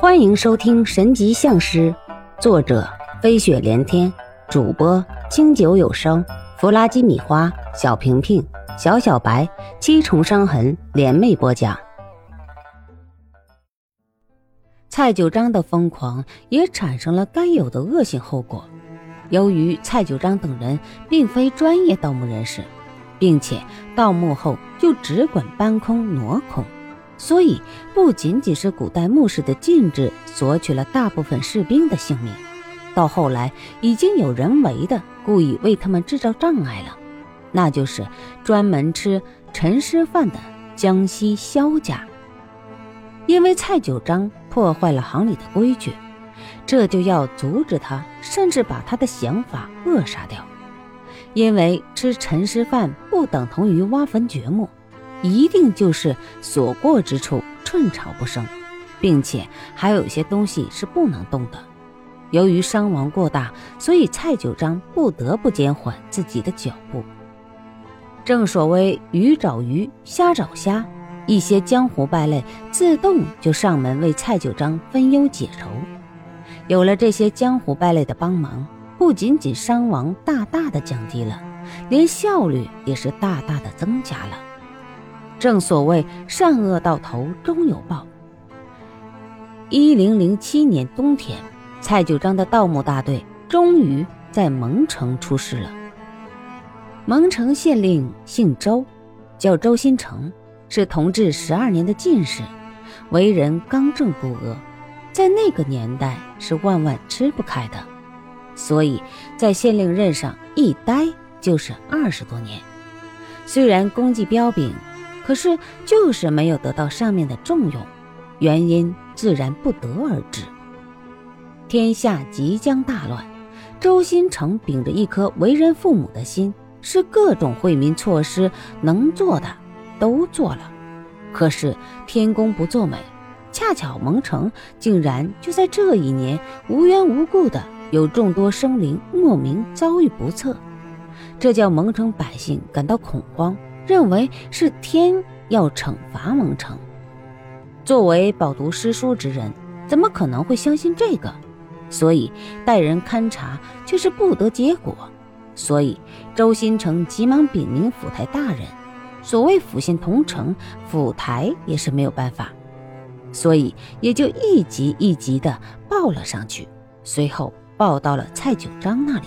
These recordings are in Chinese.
欢迎收听《神级相师》，作者飞雪连天，主播清酒有声，弗拉基米花，小平平，小小白，七重伤痕联袂播讲。蔡九章的疯狂也产生了该有的恶性后果。由于蔡九章等人并非专业盗墓人士，并且盗墓后就只管搬空挪空。所以，不仅仅是古代墓室的禁制索取了大部分士兵的性命，到后来已经有人为的故意为他们制造障碍了，那就是专门吃陈尸饭的江西萧家。因为蔡九章破坏了行里的规矩，这就要阻止他，甚至把他的想法扼杀掉。因为吃陈尸饭不等同于挖坟掘墓。一定就是所过之处寸草不生，并且还有一些东西是不能动的。由于伤亡过大，所以蔡九章不得不减缓自己的脚步。正所谓鱼找鱼，虾找虾，一些江湖败类自动就上门为蔡九章分忧解愁。有了这些江湖败类的帮忙，不仅仅伤亡大大的降低了，连效率也是大大的增加了。正所谓善恶到头终有报。一零零七年冬天，蔡九章的盗墓大队终于在蒙城出事了。蒙城县令姓周，叫周新成，是同治十二年的进士，为人刚正不阿，在那个年代是万万吃不开的，所以在县令任上一待就是二十多年。虽然功绩彪炳。可是，就是没有得到上面的重用，原因自然不得而知。天下即将大乱，周新成秉着一颗为人父母的心，是各种惠民措施能做的都做了。可是天公不作美，恰巧蒙城竟然就在这一年无缘无故的有众多生灵莫名遭遇不测，这叫蒙城百姓感到恐慌。认为是天要惩罚蒙城。作为饱读诗书之人，怎么可能会相信这个？所以带人勘察却是不得结果。所以周新成急忙禀明府台大人。所谓府县同城，府台也是没有办法，所以也就一级一级的报了上去。随后报到了蔡九章那里。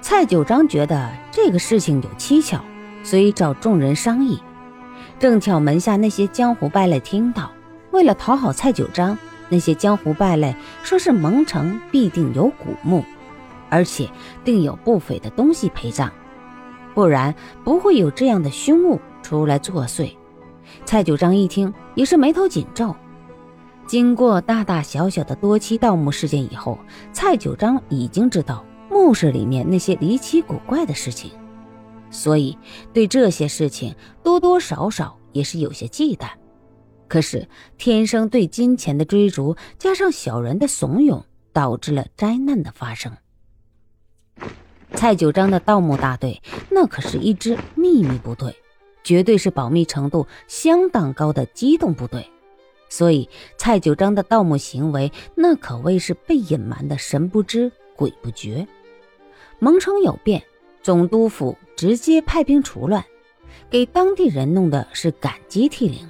蔡九章觉得这个事情有蹊跷。所以找众人商议，正巧门下那些江湖败类听到，为了讨好蔡九章，那些江湖败类说是蒙城必定有古墓，而且定有不菲的东西陪葬，不然不会有这样的凶物出来作祟。蔡九章一听也是眉头紧皱。经过大大小小的多期盗墓事件以后，蔡九章已经知道墓室里面那些离奇古怪的事情。所以，对这些事情多多少少也是有些忌惮。可是，天生对金钱的追逐，加上小人的怂恿，导致了灾难的发生。蔡九章的盗墓大队，那可是一支秘密部队，绝对是保密程度相当高的机动部队。所以，蔡九章的盗墓行为，那可谓是被隐瞒的神不知鬼不觉。蒙城有变。总督府直接派兵除乱，给当地人弄的是感激涕零。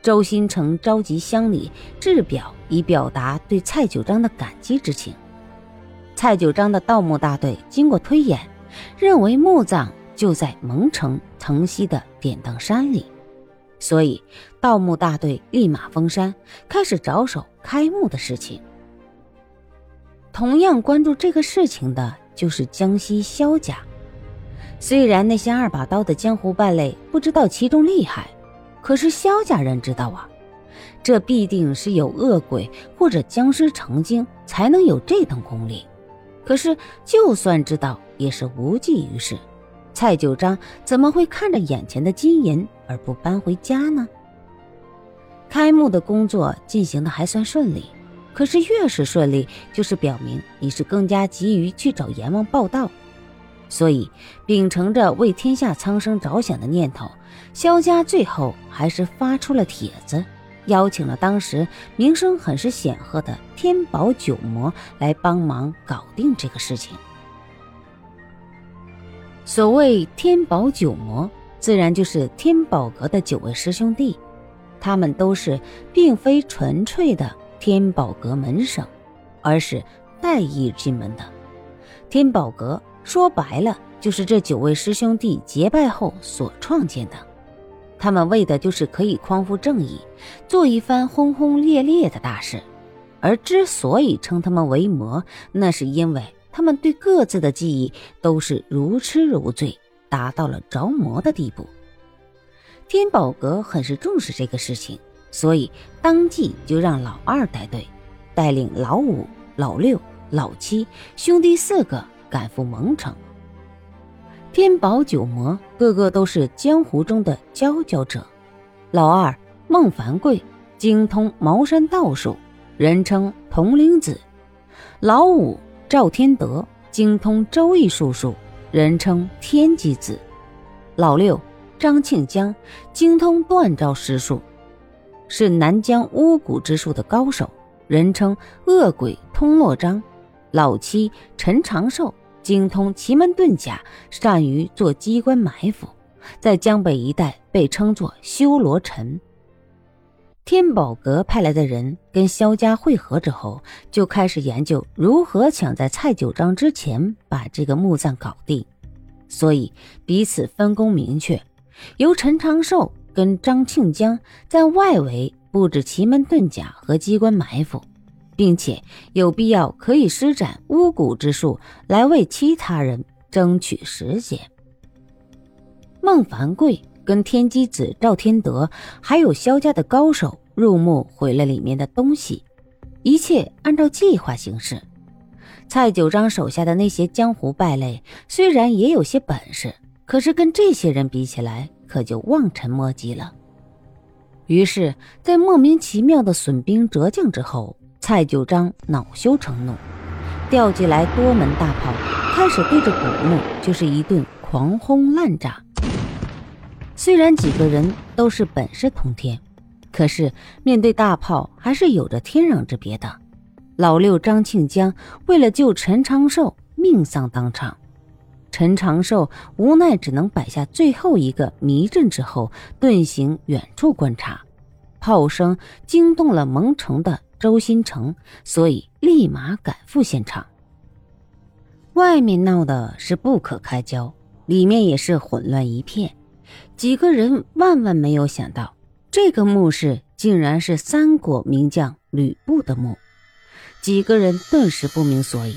周新成召集乡里制表，以表达对蔡九章的感激之情。蔡九章的盗墓大队经过推演，认为墓葬就在蒙城城西的典当山里，所以盗墓大队立马封山，开始着手开墓的事情。同样关注这个事情的就是江西萧家。虽然那些二把刀的江湖败类不知道其中厉害，可是萧家人知道啊，这必定是有恶鬼或者僵尸成精才能有这等功力。可是就算知道，也是无济于事。蔡九章怎么会看着眼前的金银而不搬回家呢？开幕的工作进行的还算顺利，可是越是顺利，就是表明你是更加急于去找阎王报道。所以，秉承着为天下苍生着想的念头，萧家最后还是发出了帖子，邀请了当时名声很是显赫的天宝九魔来帮忙搞定这个事情。所谓天宝九魔，自然就是天宝阁的九位师兄弟，他们都是并非纯粹的天宝阁门生，而是带义进门的。天宝阁说白了，就是这九位师兄弟结拜后所创建的。他们为的就是可以匡扶正义，做一番轰轰烈烈的大事。而之所以称他们为魔，那是因为他们对各自的记忆都是如痴如醉，达到了着魔的地步。天宝阁很是重视这个事情，所以当即就让老二带队，带领老五、老六、老七兄弟四个赶赴蒙城。天宝九魔个个都是江湖中的佼佼者。老二孟凡贵精通茅山道术，人称铜铃子；老五赵天德精通周易术数，人称天机子；老六张庆江精通断招施术，是南疆巫蛊之术的高手，人称恶鬼通络章；老七陈长寿。精通奇门遁甲，善于做机关埋伏，在江北一带被称作修罗尘。天宝阁派来的人跟萧家会合之后，就开始研究如何抢在蔡九章之前把这个墓葬搞定，所以彼此分工明确，由陈长寿跟张庆江在外围布置奇门遁甲和机关埋伏。并且有必要可以施展巫蛊之术来为其他人争取时间。孟凡贵跟天机子赵天德还有萧家的高手入墓毁了里面的东西，一切按照计划行事。蔡九章手下的那些江湖败类虽然也有些本事，可是跟这些人比起来，可就望尘莫及了。于是，在莫名其妙的损兵折将之后。蔡九章恼羞成怒，调集来多门大炮，开始对着古墓就是一顿狂轰滥炸。虽然几个人都是本事通天，可是面对大炮还是有着天壤之别的。老六张庆江为了救陈长寿，命丧当场。陈长寿无奈只能摆下最后一个迷阵之后，遁形远处观察。炮声惊动了蒙城的。周新成，所以立马赶赴现场。外面闹的是不可开交，里面也是混乱一片。几个人万万没有想到，这个墓室竟然是三国名将吕布的墓。几个人顿时不明所以。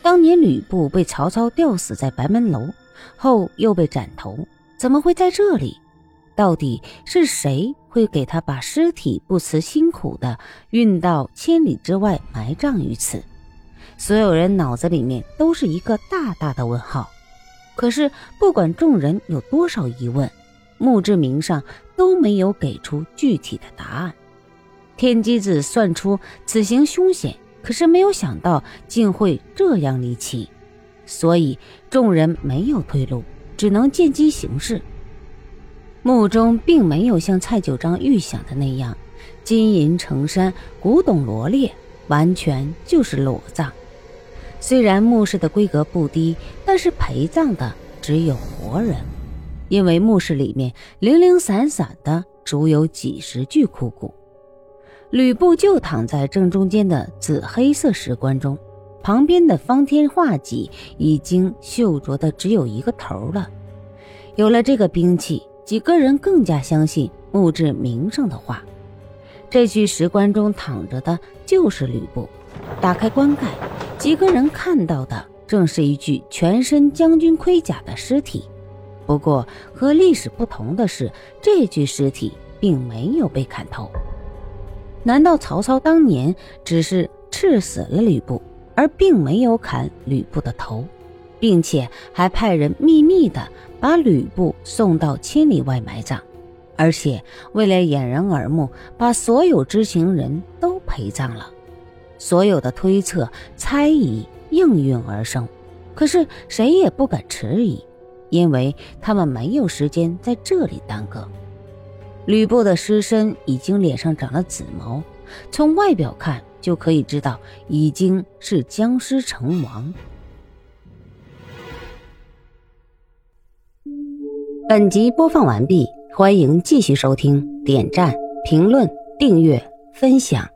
当年吕布被曹操吊死在白门楼后，又被斩头，怎么会在这里？到底是谁会给他把尸体不辞辛苦的运到千里之外埋葬于此？所有人脑子里面都是一个大大的问号。可是不管众人有多少疑问，墓志铭上都没有给出具体的答案。天机子算出此行凶险，可是没有想到竟会这样离奇，所以众人没有退路，只能见机行事。墓中并没有像蔡九章预想的那样金银成山、古董罗列，完全就是裸葬。虽然墓室的规格不低，但是陪葬的只有活人，因为墓室里面零零散散的足有几十具枯骨。吕布就躺在正中间的紫黑色石棺中，旁边的方天画戟已经锈着的只有一个头了。有了这个兵器。几个人更加相信墓志铭上的话，这具石棺中躺着的就是吕布。打开棺盖，几个人看到的正是一具全身将军盔甲的尸体。不过和历史不同的是，这具尸体并没有被砍头。难道曹操当年只是刺死了吕布，而并没有砍吕布的头？并且还派人秘密的把吕布送到千里外埋葬，而且为了掩人耳目，把所有知情人都陪葬了。所有的推测、猜疑应运而生，可是谁也不敢迟疑，因为他们没有时间在这里耽搁。吕布的尸身已经脸上长了紫毛，从外表看就可以知道已经是僵尸成王。本集播放完毕，欢迎继续收听，点赞、评论、订阅、分享。